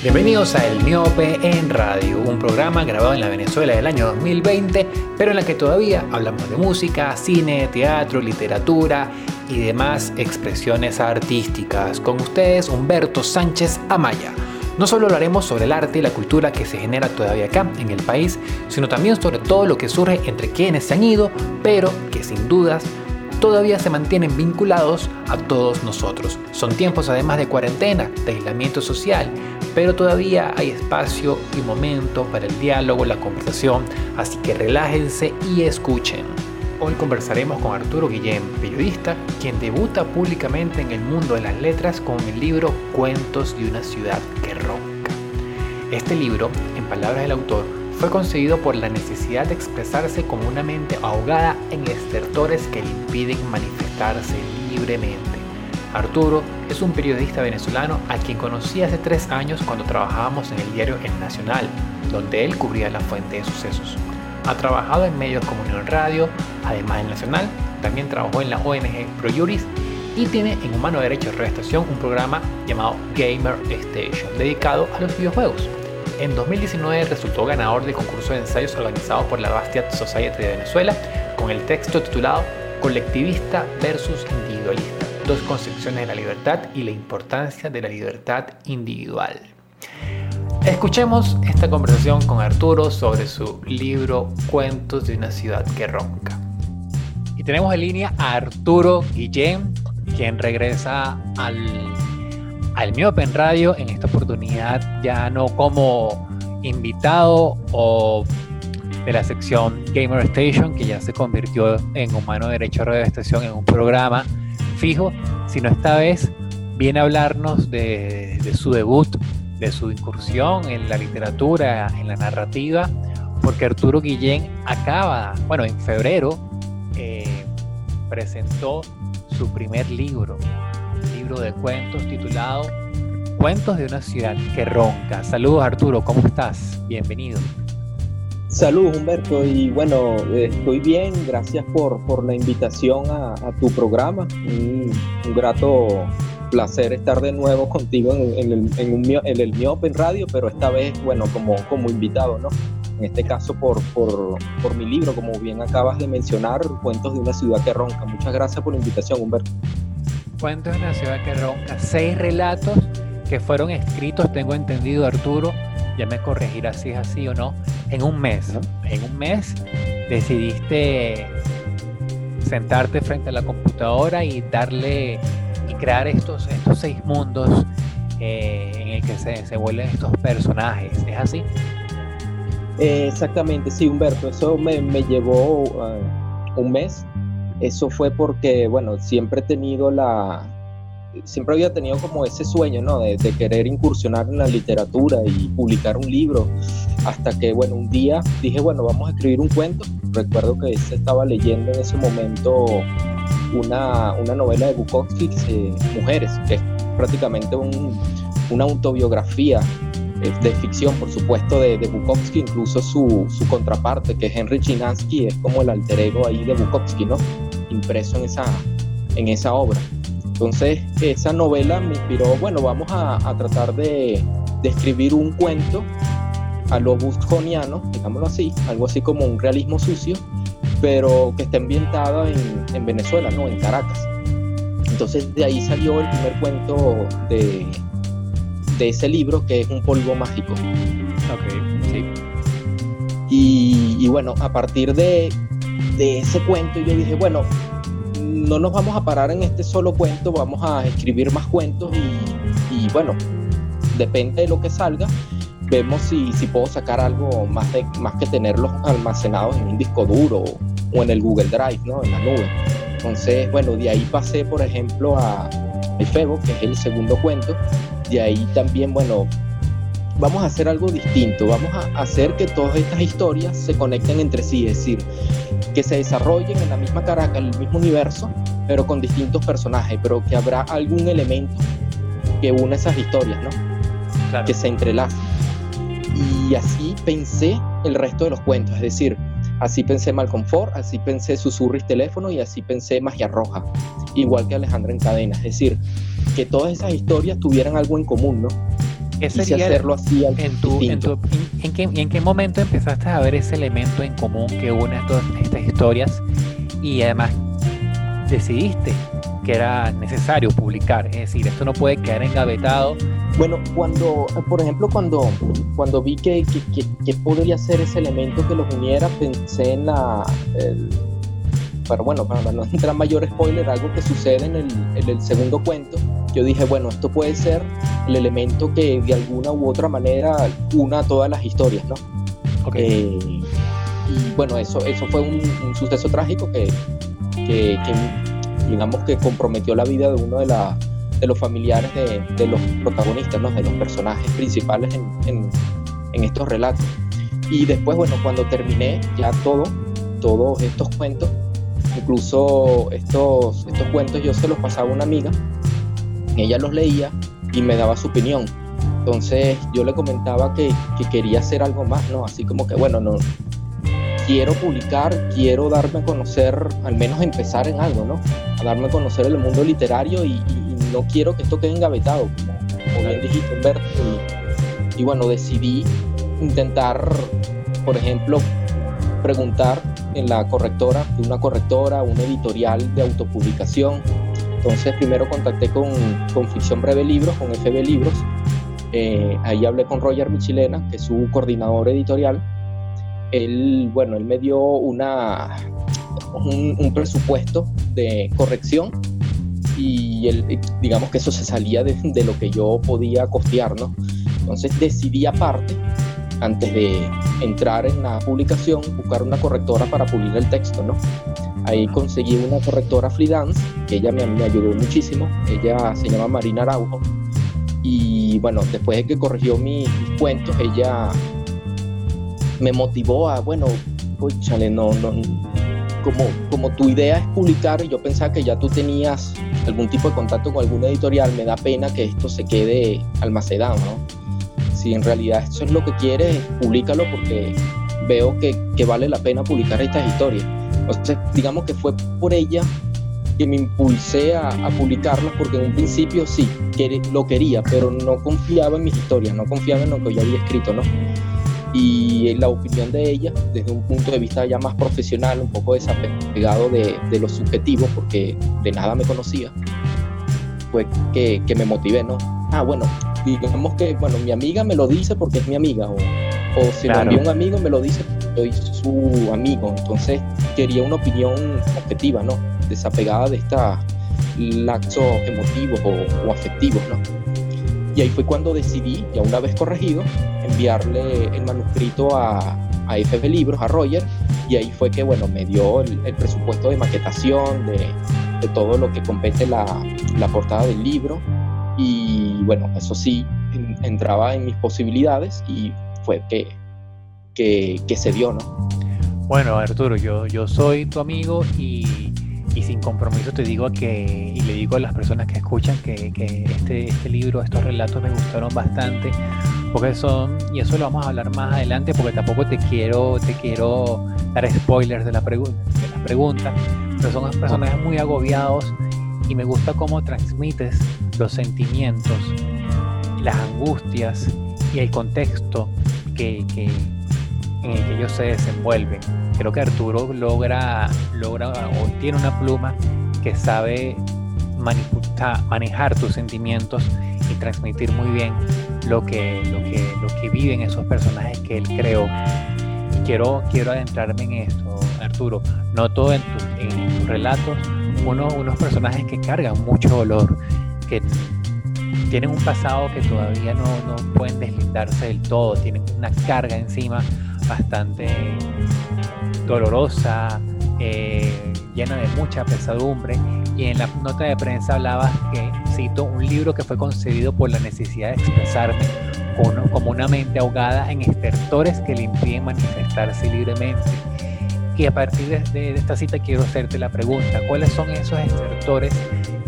Bienvenidos a El Miope en Radio, un programa grabado en la Venezuela del año 2020, pero en la que todavía hablamos de música, cine, teatro, literatura y demás expresiones artísticas. Con ustedes, Humberto Sánchez Amaya. No solo hablaremos sobre el arte y la cultura que se genera todavía acá en el país, sino también sobre todo lo que surge entre quienes se han ido, pero que sin dudas todavía se mantienen vinculados a todos nosotros. Son tiempos además de cuarentena, de aislamiento social, pero todavía hay espacio y momento para el diálogo, la conversación, así que relájense y escuchen. Hoy conversaremos con Arturo Guillén, periodista, quien debuta públicamente en el mundo de las letras con el libro Cuentos de una ciudad que ronca. Este libro, en palabras del autor, fue conseguido por la necesidad de expresarse como una mente ahogada en estertores que le impiden manifestarse libremente. Arturo es un periodista venezolano a quien conocí hace tres años cuando trabajábamos en el diario El Nacional, donde él cubría la fuente de sucesos. Ha trabajado en medios como Unión Radio, además en Nacional, también trabajó en la ONG ProJuris y tiene en Humano Derecho de Estación un programa llamado Gamer Station, dedicado a los videojuegos. En 2019 resultó ganador del concurso de ensayos organizado por la Bastiat Society de Venezuela con el texto titulado Colectivista versus Individualista, dos concepciones de la libertad y la importancia de la libertad individual. Escuchemos esta conversación con Arturo sobre su libro Cuentos de una ciudad que ronca. Y tenemos en línea a Arturo Guillén, quien regresa al al Miope en Radio en esta oportunidad ya no como invitado o de la sección Gamer Station, que ya se convirtió en Humano Derecho Radio Estación en un programa fijo, sino esta vez viene a hablarnos de, su debut, de su incursión en la literatura, en la narrativa, porque Arturo Guillén acaba, bueno, en febrero eh, presentó su primer libro, libro de cuentos titulado Cuentos de una ciudad que ronca. Saludos Arturo, ¿cómo estás? Bienvenido. Saludos Humberto y bueno, estoy bien, gracias por, por la invitación a, tu programa. Un, grato placer estar de nuevo contigo en, el, en, en el Miope Radio, pero esta vez, bueno, como, como invitado, ¿no? En este caso por, por, por mi libro, como bien acabas de mencionar, Cuentos de una ciudad que ronca. Muchas gracias por la invitación, Humberto. Cuentos de una ciudad que ronca, seis relatos que fueron escritos, tengo entendido Arturo, ya me corregirá si es así o no, en un mes. En un mes decidiste sentarte frente a la computadora y darle y crear estos, estos seis mundos eh, en el que se, se vuelven estos personajes. ¿Es así? exactamente, sí, Humberto. Eso me, me llevó ah, un mes eso fue porque, bueno, siempre he tenido la, siempre había tenido como ese sueño, ¿no? De, querer incursionar en la literatura y publicar un libro, hasta que, bueno, un día dije, bueno, vamos a escribir un cuento. Recuerdo que se estaba leyendo en ese momento una, una novela de Bukowski, Mujeres, que es prácticamente una autobiografía de ficción, por supuesto, de, de Bukowski, incluso su, su, contraparte, que es Henry Chinansky, es como el alter ego ahí de Bukowski, ¿no? Impreso en esa, en esa obra. Entonces, esa novela me inspiró, bueno, vamos a, a tratar de, de, escribir un cuento a lo busconiano, digámoslo así, algo así como un realismo sucio, pero que esté ambientado en, en Venezuela, ¿no? En Caracas. Entonces, de ahí salió el primer cuento de de ese libro que es un polvo mágico. Ok, sí. Y, bueno, a partir de, de ese cuento yo dije, bueno, no nos vamos a parar en este solo cuento, vamos a escribir más cuentos y, bueno, depende de lo que salga, vemos si, si puedo sacar algo más, de, más que tenerlos almacenados en un disco duro o, en el Google Drive, ¿no? En la nube. Entonces, bueno, de ahí pasé, por ejemplo, a El Febo, que es el segundo cuento, de ahí también, bueno, vamos a hacer algo distinto, vamos a hacer que todas estas historias se conecten entre sí, es decir, que se desarrollen en la misma Caracas, en el mismo universo, pero con distintos personajes, pero que habrá algún elemento que une esas historias, ¿no? Que se entrelacen. Y así pensé el resto de los cuentos, es decir, así pensé Malconfort, así pensé Susurris Teléfono y así pensé Magia Roja, igual que Alejandra en Cadena, es decir, que todas esas historias tuvieran algo en común, ¿no? quise hacerlo así en, tu, en, en, qué, ¿En qué momento empezaste a ver ese elemento en común que une todas estas historias y además decidiste que era necesario publicar? Es decir, esto no puede quedar engavetado. Bueno, cuando, por ejemplo, cuando, cuando vi que, que, que, podría ser ese elemento que los uniera, pensé en la... pero bueno, para no entrar mayor spoiler, algo que sucede en el, en el segundo cuento, yo dije, bueno, esto puede ser el elemento que de alguna u otra manera una todas las historias, ¿no? Eh, y bueno, eso, eso fue un, suceso trágico que, digamos que comprometió la vida de uno de, los familiares de, los protagonistas, de los personajes principales en, estos relatos. Y después, bueno, cuando terminé ya todo, todos estos cuentos, incluso estos, estos cuentos yo se los pasaba a una amiga, ella los leía y me daba su opinión. Entonces yo le comentaba que, que quería hacer algo más, ¿no? Así como que, bueno, no, quiero publicar, quiero darme a conocer, al menos empezar en algo, ¿no? A darme a conocer el mundo literario y, no quiero que esto quede engavetado, como, bien dijiste, Humberto. Y, y bueno, decidí intentar, por ejemplo, preguntar en la correctora, de una correctora, un editorial de autopublicación. Entonces primero contacté con, con Ficción Breve Libros, con FB Libros. Eh, ahí hablé con Roger Michilena, que es su coordinador editorial, él, bueno, él me dio una, un, presupuesto de corrección y él, digamos que eso se salía de, de, lo que yo podía costear, ¿no? Entonces decidí aparte, antes de entrar en la publicación, buscar una correctora para pulir el texto, ¿no? Ahí conseguí una correctora freelance, que ella me, me ayudó muchísimo, ella se llama Marina Araujo, y bueno, después de que corrigió mis cuentos, ella me motivó a, bueno, chale, no, no, como, como tu idea es publicar, yo pensaba que ya tú tenías algún tipo de contacto con alguna editorial, me da pena que esto se quede almacenado, ¿no? Si en realidad eso es lo que quieres, públicalo porque veo que, que vale la pena publicar estas historias. Entonces, digamos que fue por ella que me impulsé a, a, publicarlas porque en un principio sí, lo quería, pero no confiaba en mis historias, no confiaba en lo que yo había escrito, ¿no? Y la opinión de ella desde un punto de vista ya más profesional, un poco desapegado de, de lo subjetivo, porque de nada me conocía, fue que, que, me motivé, ¿no? Ah, bueno, digamos que, bueno, mi amiga me lo dice porque es mi amiga, o, o si claro. un amigo me lo dice porque soy su amigo, entonces quería una opinión objetiva, ¿no? Desapegada de estos laxos emotivos o, o afectivos, ¿no? Y ahí fue cuando decidí, ya una vez corregido, enviarle el manuscrito a, a FB Libros, a Roger, y ahí fue que, bueno, me dio el, presupuesto de maquetación, de, de, todo lo que compete la, la, portada del libro, y bueno, eso sí, en, entraba en mis posibilidades y fue que, que, que se dio, ¿no? Bueno, Arturo, yo, yo soy tu amigo y y sin compromiso te digo que, y le digo a las personas que escuchan que, que este, este, libro, estos relatos me gustaron bastante, porque son, y eso lo vamos a hablar más adelante, porque tampoco te quiero, te quiero dar spoilers de la, pregunta de la pregunta, pero son personajes muy agobiados y me gusta cómo transmites los sentimientos, las angustias y el contexto que en el que ellos se desenvuelven. Creo que Arturo logra, logra o tiene una pluma que sabe manejar tus sentimientos y transmitir muy bien lo que, lo que, lo que viven esos personajes que él creó. Quiero, quiero adentrarme en esto, Arturo. Noto en, tu, en tus relatos uno, unos personajes que cargan mucho dolor, que tienen un pasado que todavía no, no pueden deslindarse del todo, tienen una carga encima bastante dolorosa, eh, llena de mucha pesadumbre. Y en la nota de prensa hablaba que, cito, un libro que fue concebido por la necesidad de expresarme como, una mente ahogada en estertores que le impiden manifestarse libremente. Y a partir de, de, esta cita quiero hacerte la pregunta, ¿cuáles son esos estertores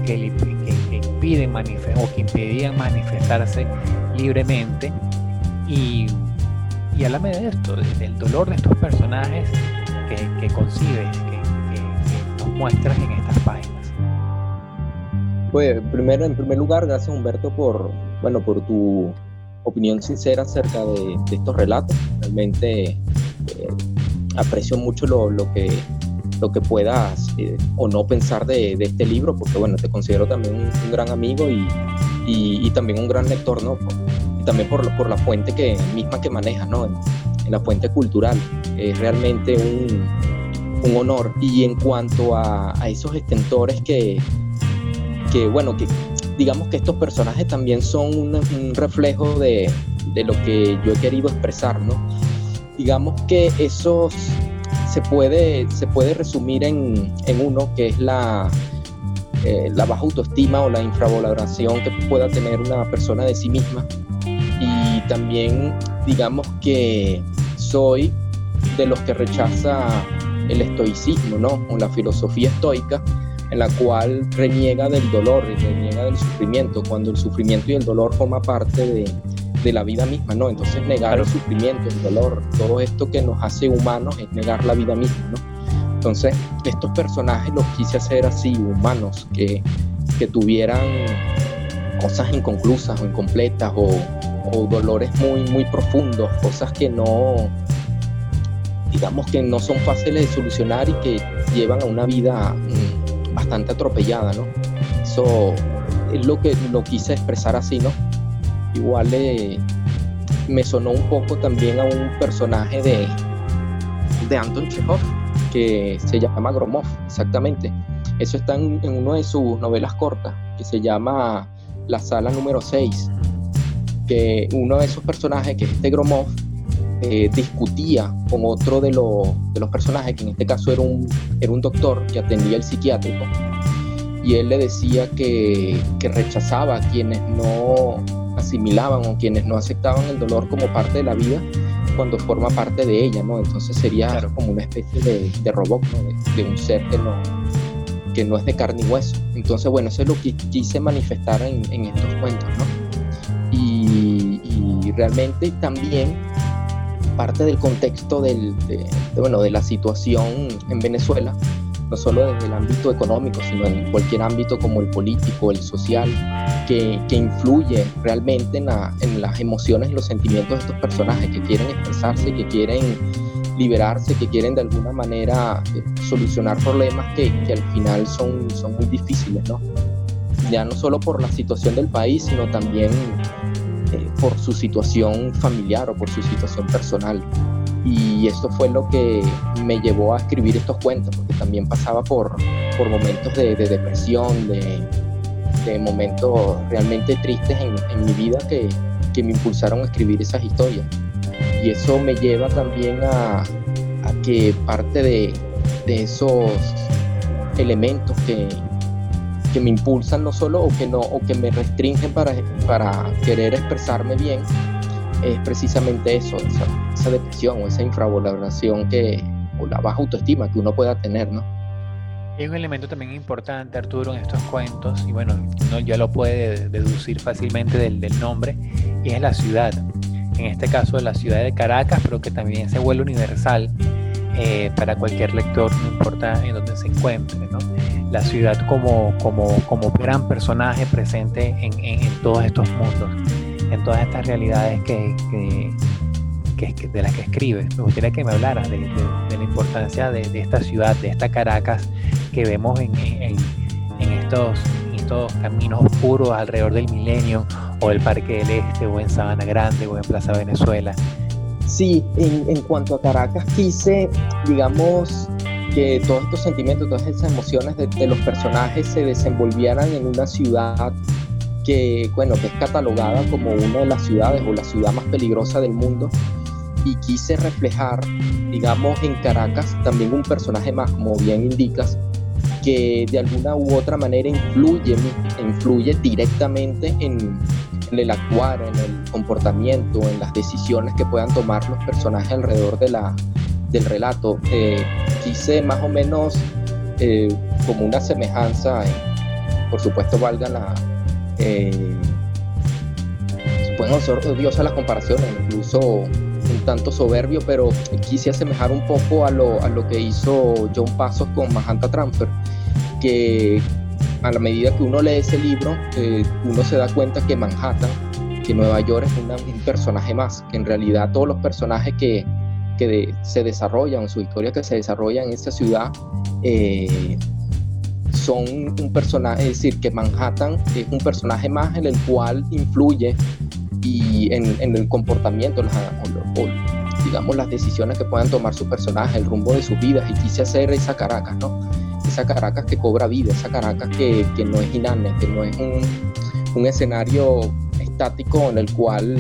que, que, que impiden o que impedían manifestarse libremente? Y y háblame de esto, del dolor de estos personajes que, que concibes, que, nos muestras en estas páginas. Pues primero, en primer lugar, gracias Humberto por, bueno, por tu opinión sincera acerca de, estos relatos. Realmente eh, aprecio mucho lo, que, lo que puedas eh, o no pensar de, este libro, porque bueno, te considero también un, gran amigo y, y, también un gran lector, ¿no? También por, por la fuente que, misma que manejas, ¿no? En, la fuente cultural. Es realmente un, un honor. Y en cuanto a, a esos estentores que, que, bueno, que digamos que estos personajes también son un, reflejo de, de, lo que yo he querido expresar, ¿no? Digamos que esos se puede, se puede resumir en, en uno que es la, eh, la baja autoestima o la infravaloración que pueda tener una persona de sí misma. También digamos que soy de los que rechaza el estoicismo, ¿no? O la filosofía estoica, en la cual reniega del dolor y reniega del sufrimiento, cuando el sufrimiento y el dolor forma parte de, de la vida misma, ¿no? Entonces negar el sufrimiento, el dolor, todo esto que nos hace humanos es negar la vida misma, ¿no? Entonces estos personajes los quise hacer así, humanos, que, que tuvieran cosas inconclusas o incompletas o, o dolores muy, muy profundos, cosas que no, digamos que no son fáciles de solucionar y que llevan a una vida mm, bastante atropellada, ¿no? Eso es lo que lo quise expresar así, ¿no? Igual eh, me sonó un poco también a un personaje de, de Anton Chekhov que se llama Gromov, exactamente. Eso está en, en una de sus novelas cortas, que se llama La Sala número 6, que uno de esos personajes, que es este Gromov, eh, discutía con otro de, de, los personajes, que en este caso era un, era un doctor que atendía el psiquiátrico, y él le decía que, que rechazaba a quienes no asimilaban o quienes no aceptaban el dolor como parte de la vida cuando forma parte de ella, ¿no? Entonces sería como una especie de, de robot, de, un ser que no, que no es de carne y hueso. Entonces, bueno, eso es lo que quise manifestar en, en estos cuentos, ¿no? Y, realmente también parte del contexto del, de, bueno, de la situación en Venezuela, no solo desde el ámbito económico, sino en cualquier ámbito como el político, el social, que, que influye realmente en, en, las emociones y los sentimientos de estos personajes que quieren expresarse, que quieren liberarse, que quieren de alguna manera eh, solucionar problemas que, que al final son, son muy difíciles, ¿no? Ya no solo por la situación del país, sino también por su situación familiar o por su situación personal. Y esto fue lo que me llevó a escribir estos cuentos, porque también pasaba por, por momentos de, depresión, de, de, momentos realmente tristes en, en mi vida que, que, me impulsaron a escribir esas historias. Y eso me lleva también a, a que parte de, de esos elementos que, que me impulsan no solo o que no o que me restringen para, para querer expresarme bien es precisamente eso, esa, depresión o esa infravaloración que o la baja autoestima que uno pueda tener, ¿no? Hay un elemento también importante, Arturo, en estos cuentos, y bueno, uno ya lo puede deducir fácilmente del, del nombre, y es la ciudad. En este caso, la ciudad de Caracas, pero que también se vuelve universal eh, para cualquier lector, no importa en dónde se encuentre. La ciudad como, como, gran personaje presente en, en, todos estos mundos, en todas estas realidades de las que escribe. Me gustaría que me hablara de, la importancia de, esta ciudad, de esta Caracas que vemos en, en, estos caminos oscuros alrededor del milenio, o el Parque del Este, o en Sabana Grande, o en Plaza Venezuela. Sí, en, cuanto a Caracas, quise, digamos, que todos estos sentimientos, todas esas emociones de, los personajes se desenvolvieran en una ciudad que, bueno, que es catalogada como una de las ciudades o la ciudad más peligrosa del mundo. Y quise reflejar, digamos, en Caracas también un personaje más, como bien indicas, que de alguna u otra manera influye, influye directamente en, en el actuar, en el comportamiento, en las decisiones que puedan tomar los personajes alrededor de la, del relato. Eh, quise más o menos eh, como una semejanza, por supuesto valga la... Eh, pueden ser odiosas las comparaciones, incluso un tanto soberbio, pero quise asemejar un poco a lo, a lo que hizo John Passos con Mahanta Transfer, que a la medida que uno lee ese libro, uno se da cuenta que Manhattan, que Nueva York es un personaje más, que en realidad todos los personajes que, que se desarrollan, su historia que se desarrolla en esta ciudad, eh, son un personaje, es decir, que Manhattan es un personaje más en el cual influye y en, el comportamiento, o, digamos las decisiones que puedan tomar su personaje, el rumbo de sus vidas, y quise hacer esa Caracas, ¿no? Esa Caracas que cobra vida, esa Caracas que, que no es inane, que no es un, un escenario estático en el cual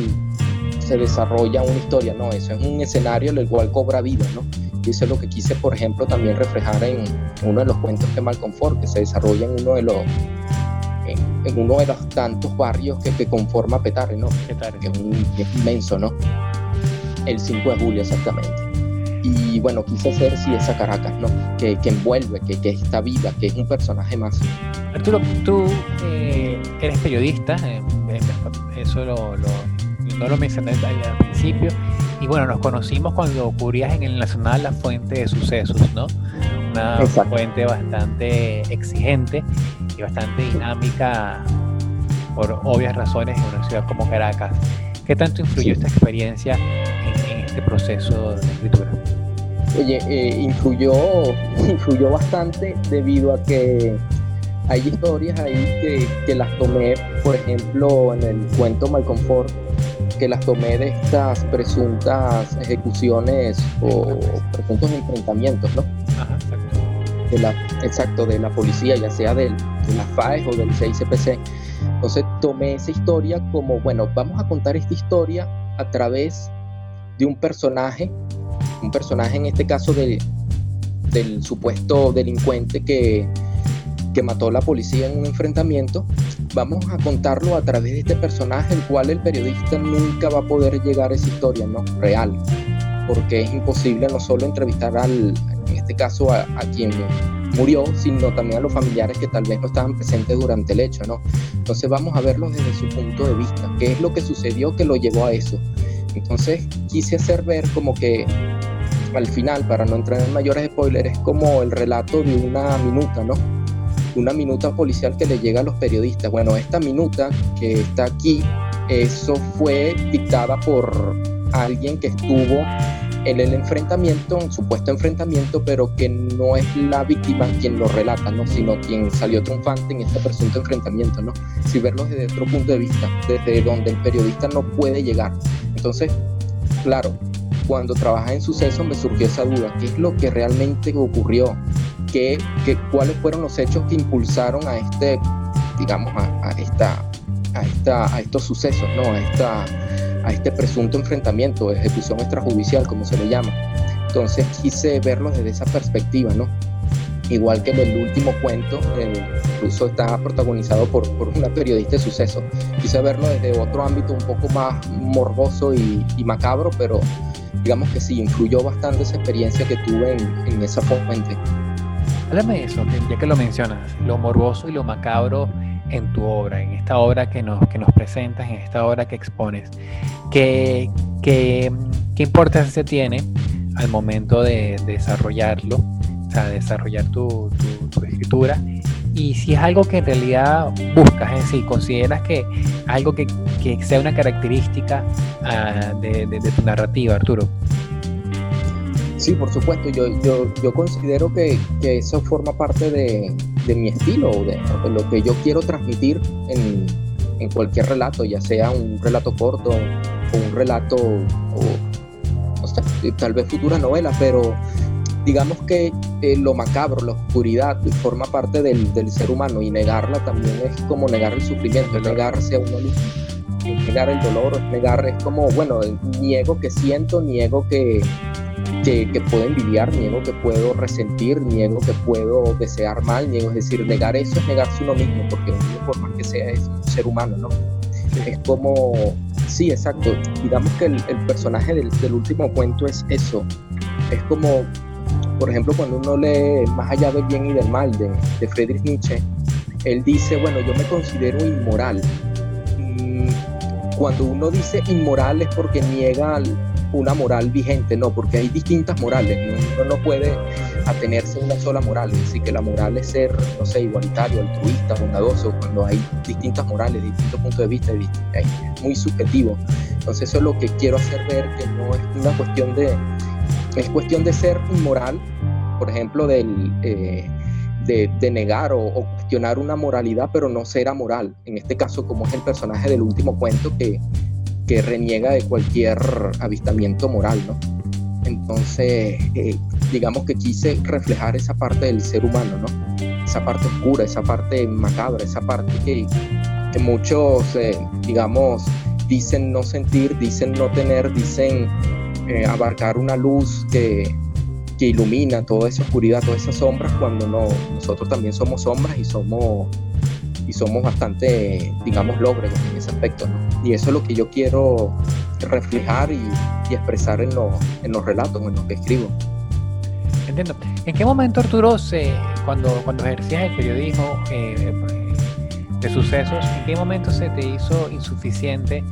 se desarrolla una historia, no, eso es un escenario en el cual cobra vida, ¿no? Y eso es lo que quise, por ejemplo, también reflejar en uno de los cuentos de Malcolm Ford, que se desarrolla en uno de los en, uno de los tantos barrios que, que conforma Petare, ¿no? Petare. Que es, un, inmenso, ¿no? El 5 de julio, exactamente. Y bueno, quise hacer sí esa Caracas, ¿no? Que, que envuelve, que, que, está viva, que es un personaje más. Arturo, tú eh, eres periodista, eh, eso lo, no lo mencioné al principio. Y bueno, nos conocimos cuando ocurrías en el Nacional La Fuente de Sucesos, ¿no? Una fuente bastante exigente y bastante dinámica por obvias razones en una ciudad como Caracas. ¿Qué tanto influyó esta experiencia en, este proceso de escritura? Oye, eh, influyó, influyó bastante debido a que hay historias ahí que, que, las tomé, por ejemplo, en el cuento Malconfort, que las tomé de estas presuntas ejecuciones o presuntos enfrentamientos, ¿no? Ajá, exacto. De la, exacto, de la policía, ya sea del, de la FAES o del CICPC. Entonces tomé esa historia como, bueno, vamos a contar esta historia a través de un personaje, un personaje en este caso de, del supuesto delincuente que que mató a la policía en un enfrentamiento, vamos a contarlo a través de este personaje, el cual el periodista nunca va a poder llegar a esa historia, ¿no? Real, porque es imposible no solo entrevistar al, en este caso, a, quien murió, sino también a los familiares que tal vez no estaban presentes durante el hecho, ¿no? Entonces vamos a verlo desde su punto de vista, qué es lo que sucedió que lo llevó a eso. Entonces quise hacer ver como que al final, para no entrar en mayores spoilers, es como el relato de una minuta, ¿no? una minuta policial que le llega a los periodistas. Bueno, esta minuta que está aquí, eso fue dictada por alguien que estuvo en el enfrentamiento, un supuesto enfrentamiento, pero que no es la víctima quien lo relata, ¿no? sino quien salió triunfante en este presunto enfrentamiento, ¿no? Si verlo desde otro punto de vista, desde donde el periodista no puede llegar. Entonces, claro, cuando trabajé en suceso me surgió esa duda, ¿qué es lo que realmente ocurrió? ¿Qué, cuáles fueron los hechos que impulsaron a este, digamos, a, esta, a, esta, a estos sucesos, ¿no? A, esta, a este presunto enfrentamiento, ejecución extrajudicial, como se le llama. Entonces quise verlo desde esa perspectiva, ¿no? Igual que en el último cuento, incluso está protagonizado por, por, una periodista de suceso. Quise verlo desde otro ámbito un poco más morboso y, y macabro, pero digamos que sí, influyó bastante esa experiencia que tuve en, en esa fuente. Háblame de eso, ya que lo mencionas, lo morboso y lo macabro en tu obra, en esta obra que nos, que nos presentas, en esta obra que expones. ¿Qué, qué, qué importancia tiene al momento de, desarrollarlo, o sea, desarrollar tu, tu, escritura? Y si es algo que en realidad buscas, es decir, consideras que algo que, que sea una característica uh, de, de, tu narrativa, Arturo. Sí, por supuesto, yo, yo, yo considero que, eso forma parte de, de mi estilo, de, lo que yo quiero transmitir en, en, cualquier relato, ya sea un relato corto o un relato, o, o tal vez futura novela, pero digamos que eh, lo macabro, la oscuridad, forma parte del, del, ser humano y negarla también es como negar el sufrimiento, negarse a uno mismo, negar el dolor, negar, es como, bueno, niego que siento, niego que que, puedo envidiar, niego que puedo resentir, niego que puedo desear mal, niego, es decir, negar eso es negarse uno mismo, porque uno por más que sea es un ser humano, ¿no? Es como, sí, exacto, digamos que el, personaje del, último cuento es eso, es como, por ejemplo, cuando uno lee Más allá del bien y del mal de, de Friedrich Nietzsche, él dice, bueno, yo me considero inmoral. Mm, cuando uno dice inmoral es porque niega una moral vigente, no, porque hay distintas morales, uno no puede atenerse a una sola moral, decir, que la moral es ser, no sé, igualitario, altruista, bondadoso, cuando hay distintas morales, distintos puntos de vista, es muy subjetivo. Entonces eso es lo que quiero hacer ver, que no es una cuestión de, es cuestión de ser inmoral, por ejemplo, del... Eh, de, negar o, cuestionar una moralidad, pero no ser amoral. En este caso, como es el personaje del último cuento que, que reniega de cualquier avistamiento moral, ¿no? Entonces, eh, digamos que quise reflejar esa parte del ser humano, ¿no? Esa parte oscura, esa parte macabra, esa parte que, que muchos, eh, digamos, dicen no sentir, dicen no tener, dicen eh, abarcar una luz que, que ilumina toda esa oscuridad, todas esas sombras, cuando no, nosotros también somos sombras y somos, y somos bastante, digamos, lóbregos en ese aspecto. Y eso es lo que yo quiero reflejar y, expresar en, en los relatos, en los que escribo. Entiendo. ¿En qué momento, Arturo, se, cuando, cuando ejercías el periodismo eh, de sucesos, en qué momento se te hizo insuficiente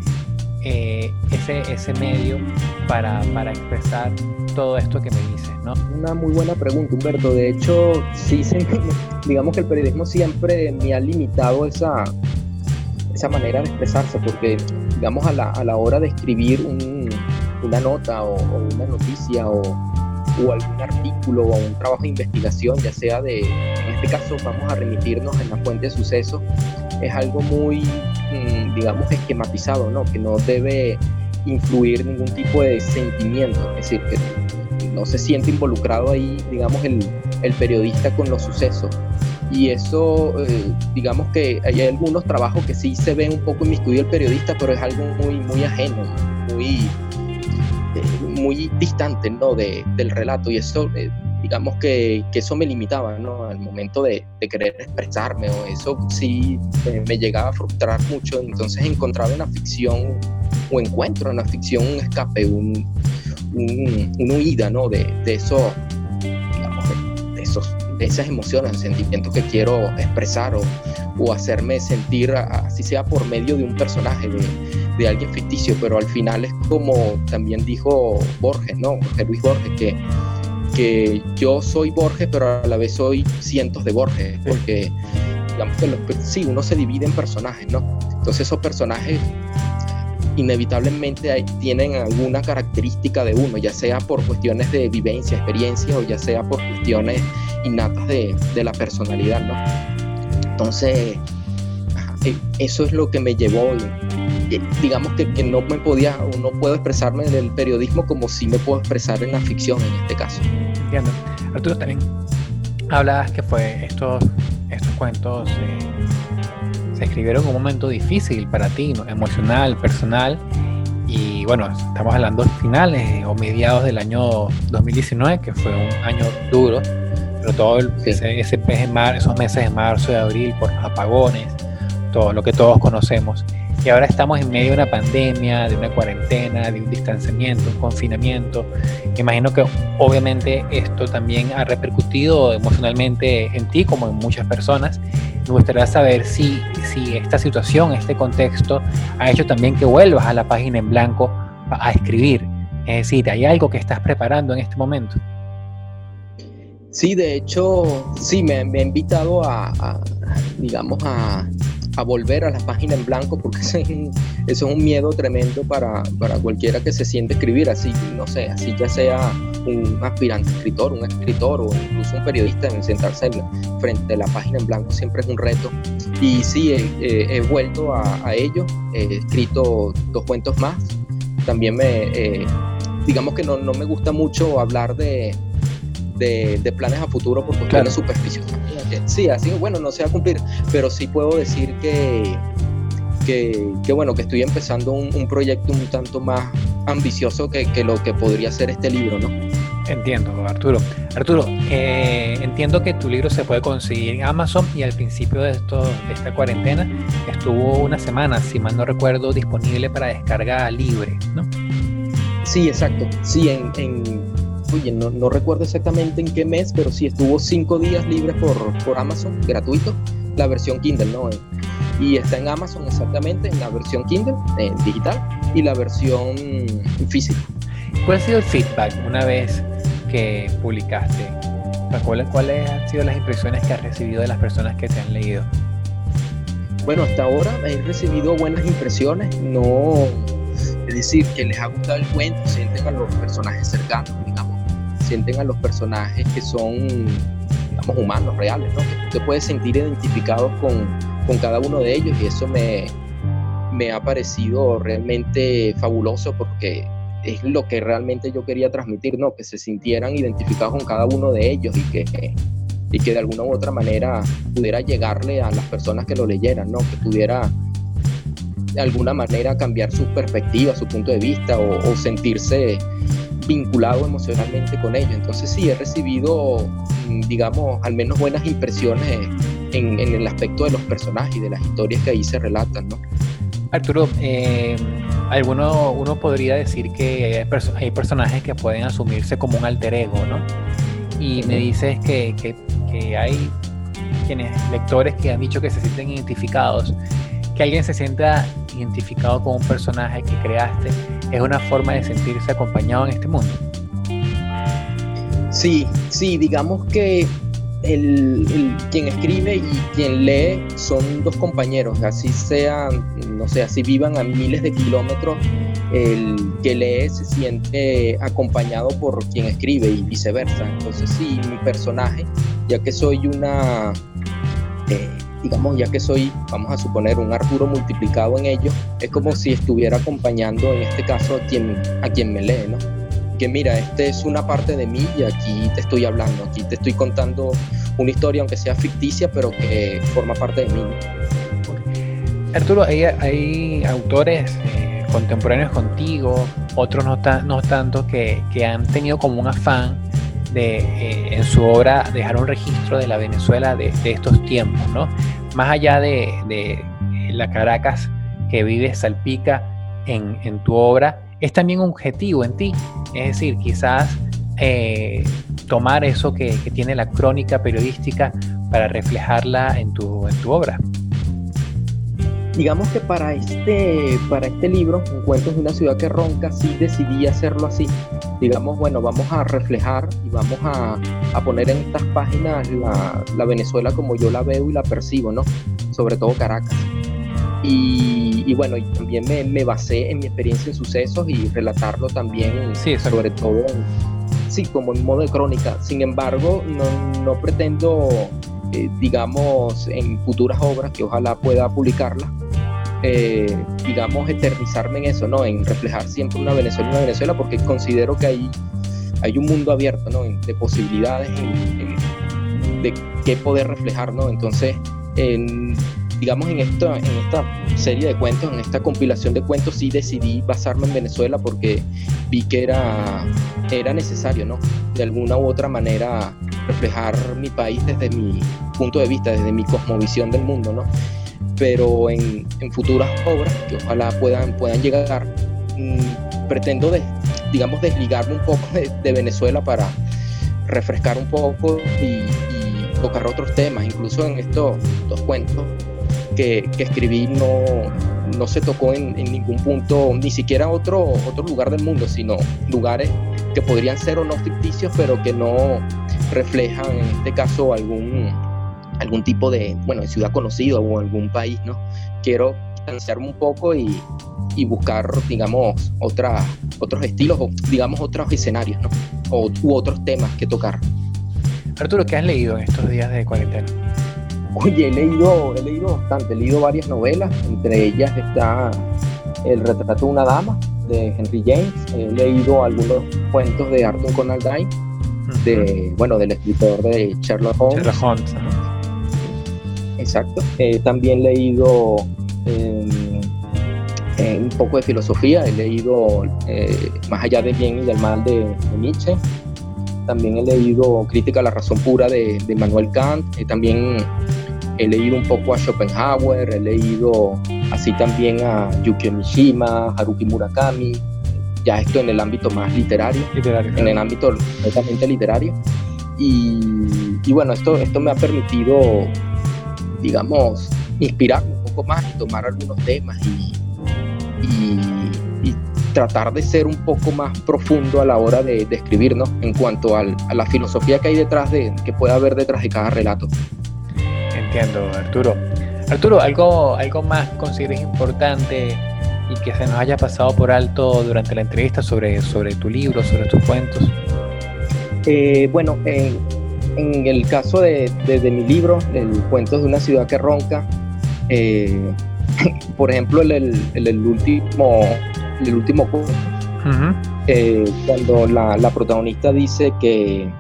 eh, ese, ese medio para, para, expresar todo esto que me dices, ¿no? Una muy buena pregunta, Humberto. De hecho, sí, digamos que el periodismo siempre me ha limitado esa, esa manera de expresarse, porque, digamos, a la, a la hora de escribir una nota o, una noticia o, o algún artículo o un trabajo de investigación, ya sea de, en este caso vamos a remitirnos en la fuente de sucesos, es algo muy, digamos, esquematizado, ¿no? Que no debe influir ningún tipo de sentimiento, es decir, que no se siente involucrado ahí, digamos, el, el periodista con los sucesos. Y eso, eh, digamos que hay algunos trabajos que sí se ven un poco en mi estudio el periodista, pero es algo muy, muy ajeno, muy, eh, muy distante ¿no? de, del relato. Y eso eh, digamos que, que, eso me limitaba, ¿no? Al momento de, de querer expresarme, o eso sí me llegaba a frustrar mucho. Entonces encontraba en la ficción, o encuentro en la ficción un escape, un, un, una huida, ¿no? De, de eso, digamos, de, esos, de esas emociones, sentimientos que quiero expresar o, o hacerme sentir, así sea por medio de un personaje, de, de alguien ficticio, pero al final es como también dijo Borges, ¿no? Jorge Luis Borges, que que yo soy Borges, pero a la vez soy cientos de Borges, porque digamos que sí, uno se divide en personajes, ¿no? Entonces esos personajes inevitablemente tienen alguna característica de uno, ya sea por cuestiones de vivencia, experiencia, o ya sea por cuestiones innatas de, de la personalidad, ¿no? Entonces, e, eso es lo que me llevó digamos que, que, no me podía o no puedo expresarme en el periodismo como si me puedo expresar en la ficción en este caso. Entiendo. Arturo, también hablabas que fue estos, estos cuentos eh, se escribieron en un momento difícil para ti, emocional, personal. Y bueno, estamos hablando de finales o mediados del año 2019, que fue un año duro, pero todo ese, ese mes mar, esos meses de marzo y abril por los apagones, todo lo que todos conocemos. Y ahora estamos en medio de una pandemia, de una cuarentena, de un distanciamiento, un confinamiento. Imagino que obviamente esto también ha repercutido emocionalmente en ti como en muchas personas. Me gustaría saber si, si esta situación, este contexto, ha hecho también que vuelvas a la página en blanco a escribir. Es decir, ¿hay algo que estás preparando en este momento? Sí, de hecho, sí, me, me ha invitado a digamos, a, a volver a la página en blanco porque eso es un, miedo tremendo para, para, cualquiera que se siente escribir así, no sé, así ya sea un aspirante escritor, un escritor o incluso un periodista en sentarse frente a la página en blanco siempre es un reto. Y sí, he, vuelto a, ello, he escrito dos cuentos más, también me, eh, digamos que no, no me gusta mucho hablar de, de, planes a futuro por cuestiones claro. superficiales. Sí, así bueno, no se va a cumplir, pero sí puedo decir que, que, bueno, que estoy empezando un, proyecto un tanto más ambicioso que, que, lo que podría ser este libro, ¿no? Entiendo, Arturo. Arturo, eh, entiendo que tu libro se puede conseguir en Amazon y al principio de, esto, de esta cuarentena estuvo una semana, si mal no recuerdo, disponible para descarga libre, ¿no? Sí, exacto. Sí, en, en oye, no, recuerdo exactamente en qué mes, pero sí estuvo cinco días libres por, por Amazon, gratuito, la versión Kindle, ¿no? Y está en Amazon exactamente, en la versión Kindle, en digital, y la versión física. ¿Cuál ha sido el feedback una vez que publicaste ¿Cuáles han sido las impresiones que has recibido de las personas que te han leído? Bueno, hasta ahora he recibido buenas impresiones, no, es decir, que les ha gustado el cuento, sienten a los personajes cercanos, sienten a los personajes que son, digamos, humanos, reales, ¿no? Que te puedes sentir identificado con, con cada uno de ellos y eso me, me ha parecido realmente fabuloso porque es lo que realmente yo quería transmitir, ¿no? Que se sintieran identificados con cada uno de ellos y que, y que de alguna u otra manera pudiera llegarle a las personas que lo leyeran, ¿no? Que pudiera de alguna manera cambiar su perspectiva, su punto de vista o, sentirse vinculado emocionalmente con ellos. Entonces sí, he recibido, mm, digamos, al menos buenas impresiones en, en el aspecto de los personajes y de las historias que ahí se relatan, ¿no? Arturo, eh, alguno, uno podría decir que hay, personajes que pueden asumirse como un alter ego, ¿no? Y me dices que, hay quienes, lectores que han dicho que se sienten identificados. Que alguien se sienta identificado con un personaje que creaste es una forma de sentirse acompañado en este mundo. Sí, sí, digamos que el, quien escribe y quien lee son dos compañeros, así sean, no sé, así vivan a miles de kilómetros, el que lee se siente acompañado por quien escribe y viceversa. Entonces sí, mi personaje, ya que soy una, eh, digamos, ya que soy, vamos a suponer, un Arturo multiplicado en ello, es como si estuviera acompañando en este caso a quien, a quien me lee, ¿no? que mira, esta es una parte de mí y aquí te estoy hablando, aquí te estoy contando una historia, aunque sea ficticia, pero que forma parte de mí. Arturo, hay, autores eh, contemporáneos contigo, otros no, no tanto, que, han tenido como un afán de eh, en su obra dejar un registro de la Venezuela de, estos tiempos, ¿no? Más allá de, la Caracas que vive salpica en, tu obra, es también un objetivo en ti. Es decir, quizás eh, tomar eso que, tiene la crónica periodística para reflejarla en tu obra. Digamos que para este, para este libro, Encuentros de una ciudad que ronca, sí decidí hacerlo así. Digamos, bueno, vamos a reflejar y vamos a, a poner en estas páginas la, la, Venezuela como yo la veo y la percibo, ¿no? Sobre todo Caracas. Y, bueno, y también me, me, basé en mi experiencia en sucesos y relatarlo también, sobre todo, sí, como en modo de crónica. Sin embargo, no, no pretendo, eh, digamos, en futuras obras, que ojalá pueda publicarlas, eh, digamos, eternizarme en eso, ¿no? En reflejar siempre una Venezuela, una Venezuela, porque considero que hay, hay un mundo abierto, ¿no? De posibilidades, de qué poder reflejar, ¿no? Entonces, en digamos, en esta, en esta serie de cuentos, en esta compilación de cuentos, sí decidí basarme en Venezuela porque vi que era, era necesario, ¿no? De alguna u otra manera reflejar mi país desde mi punto de vista, desde mi cosmovisión del mundo, ¿no? Pero en, en futuras obras, que ojalá puedan, puedan llegar, mm, pretendo, digamos, desligarme un poco de, Venezuela para refrescar un poco y, tocar otros temas, incluso en estos dos cuentos que, escribí no, no se tocó en, ningún punto, ni siquiera otro, otro lugar del mundo, sino lugares que podrían ser o no ficticios, pero que no reflejan en este caso algún, algún tipo de, bueno, de ciudad conocida o algún país, ¿no? Quiero distanciarme un poco y, y buscar, digamos, otra, otros estilos o, digamos, otros escenarios, ¿no? O, u otros temas que tocar. Arturo, ¿qué has leído en estos días de cuarentena? Oye, he leído, he leído bastante, he leído varias novelas, entre ellas está El retrato de una dama de Henry James, he leído algunos cuentos de Arthur Conan Doyle, de, bueno, del escritor de Sherlock Holmes. Sherlock Holmes Exacto. Eh, también he leído em, eh, un poco de filosofía, he leído eh, Más allá del bien y del mal de, de Nietzsche. También he leído Crítica a la razón pura de, de Manuel Kant. también he leído un poco a Schopenhauer, he leído así también a Yukio Mishima, Haruki Murakami, ya esto en el ámbito más literario, en el ámbito netamente literario. Y, y, bueno, esto, esto me ha permitido, digamos, inspirarme un poco más y tomar algunos temas y, y, tratar de ser un poco más profundo a la hora de, de escribir, ¿no? En cuanto a la filosofía que hay detrás de, que puede haber detrás de cada relato. Entiendo, Arturo. Arturo, ¿algo, algo más consideres importante y que se nos haya pasado por alto durante la entrevista sobre, sobre tu libro, sobre tus cuentos? Eh, bueno, en, el caso de, mi libro, el Cuentos de una ciudad que ronca, eh, por ejemplo, el, el, último, el último cuento, eh, cuando la, la, protagonista dice que,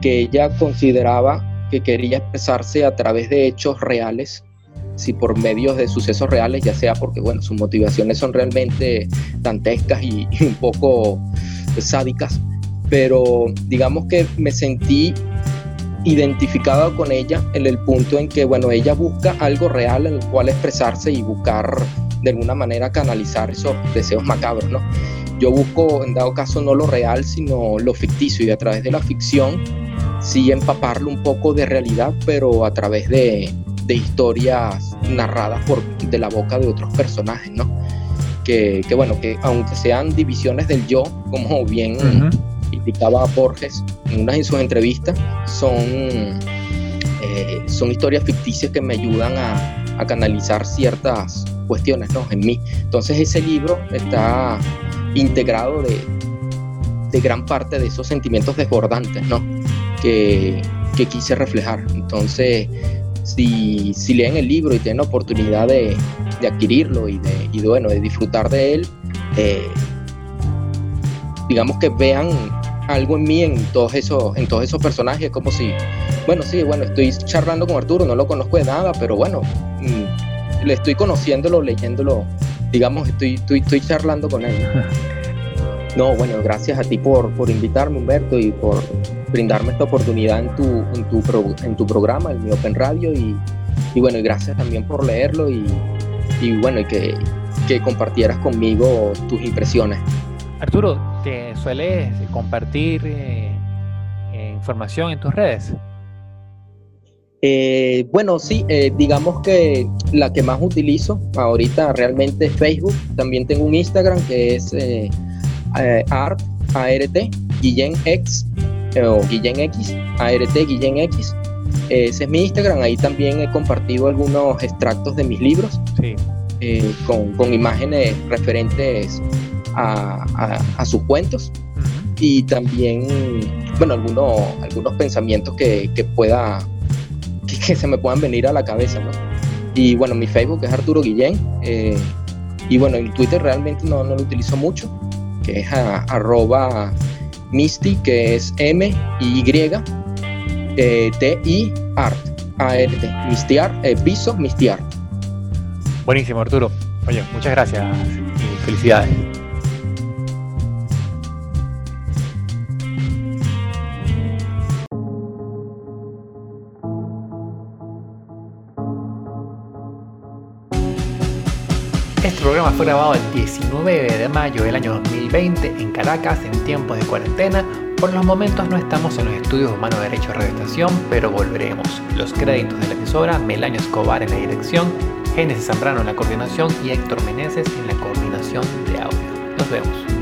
que ella consideraba que quería expresarse a través de hechos reales si por medios de sucesos reales, ya sea porque bueno, sus motivaciones son realmente dantescas y, un poco sádicas, pero digamos que me sentí identificado con ella en el punto en que bueno, ella busca algo real en el cual expresarse y buscar de alguna manera canalizar esos deseos macabros, ¿no? Yo busco en dado caso no lo real, sino lo ficticio y a través de la ficción sí empaparlo un poco de realidad, pero a través de, de historias narradas por, de la boca de otros personajes, ¿no? Que, que bueno, que aunque sean divisiones del yo, como bien indicaba Borges en una de sus entrevistas, son, eh, son historias ficticias que me ayudan a, canalizar ciertas cuestiones en mí. Entonces ese libro está integrado de, de gran parte de esos sentimientos desbordantes ¿no? que, que quise reflejar. Entonces si, si leen el libro y tienen la oportunidad de, de adquirirlo y de, bueno, de disfrutar de él, eh, digamos que vean algo en mí en todos esos, en todos esos personajes, como si, bueno, sí, bueno, estoy charlando con Arturo, no lo conozco de nada, pero bueno, mm, le estoy conociéndolo, leyéndolo, digamos, estoy, estoy, estoy charlando con él. No, bueno, gracias a ti por, por invitarme, Humberto, y por brindarme esta oportunidad en tu, en tu, en tu programa, en mi Open Radio, y, y bueno, y gracias también por leerlo y, y bueno, y que, que compartieras conmigo tus impresiones. Arturo, ¿te sueles compartir eh, eh, información en tus redes? Eh, bueno, sí, digamos que la que más utilizo ahorita realmente es Facebook. También tengo un Instagram que es art, ART, Guillén X, o Guillén X, ART, Guillén X. ese es mi Instagram, ahí también he compartido algunos extractos de mis libros con, con, imágenes referentes a, a, sus cuentos y también, bueno, algunos, algunos pensamientos que, que pueda, que, se me puedan venir a la cabeza, ¿no? Y bueno, mi Facebook es Arturo Guillén. y bueno, en Twitter realmente no, no lo utilizo mucho que es arroba Misty, que es M Y eh, T I Art, A R T, Misty Art, eh, piso Misty Art. Buenísimo, Arturo. Oye, muchas gracias y felicidades. Fue grabado el 19 de mayo del año 2020 en Caracas en tiempos de cuarentena. Por los momentos no estamos en los estudios Humano Derecho Estación, pero volveremos. Los créditos de la emisora, Melanio Escobar en la dirección, Génesis Zambrano en la coordinación y Héctor Meneses en la coordinación de audio. Nos vemos.